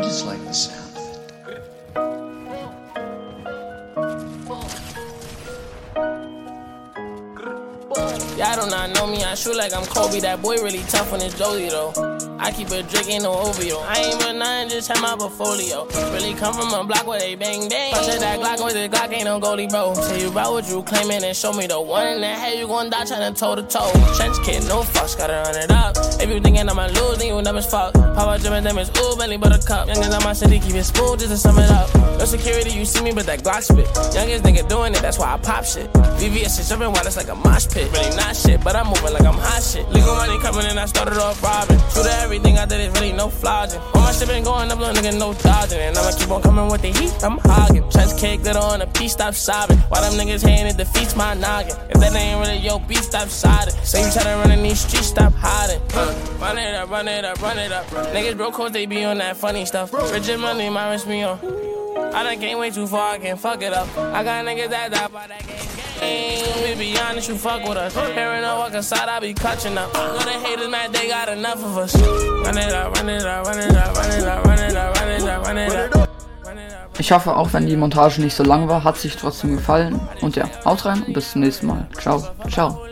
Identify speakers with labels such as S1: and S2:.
S1: I just like the sound.
S2: Y'all do not know me, I shoot like I'm Kobe. That boy really tough on his Jolie though. I keep a drink, no OVO. I ain't with nothing, just have my portfolio. Really come from a block where they bang bang. Punch that Glock with the Glock, ain't no goalie, bro. Tell you about what you claiming and show me the one the head you gon' die trying to toe to toe. Trench kid, no fucks, gotta run it up. If you thinking I'ma lose, then you never fuck. Power jumping them is ooh, belly buttercup. Youngest on my city, keep it smooth just to sum it up. No security, you see me, but that Glock spit. Youngest nigga doing it, that's why I pop shit. VVS is jumping wild, it's like a mosh pit. Really not shit, but I'm moving like I'm hot shit. Legal money coming and I started off robbing. True to everything I did is really no flogging. All my shit been going up, little nigga, no dodging. And I'ma keep on coming with the heat, I'm hogging. Trench cake glitter on a piece, stop sobbing. Why them niggas hating, it defeats my noggin. If that ain't really your beat, stop siding. Say you try to run in these streets, stop hiding. Uh, run it up, run it up, run it up. Niggas broke cause they be on that funny stuff. Rich and money, my wrist me on. I done came way too far, I can't fuck it up. I got niggas that die by that game. game. Be honest, you fuck with us. Hearing no walk inside, I be clutching up. Know the haters mad, they got enough of us. Run it up, run it up, run it up, run it up, run it up, run it up, run it up.
S3: Ich hoffe, auch wenn die Montage nicht so lang war, hat es sich trotzdem gefallen. Und ja, haut rein und bis zum nächsten Mal. Ciao, ciao.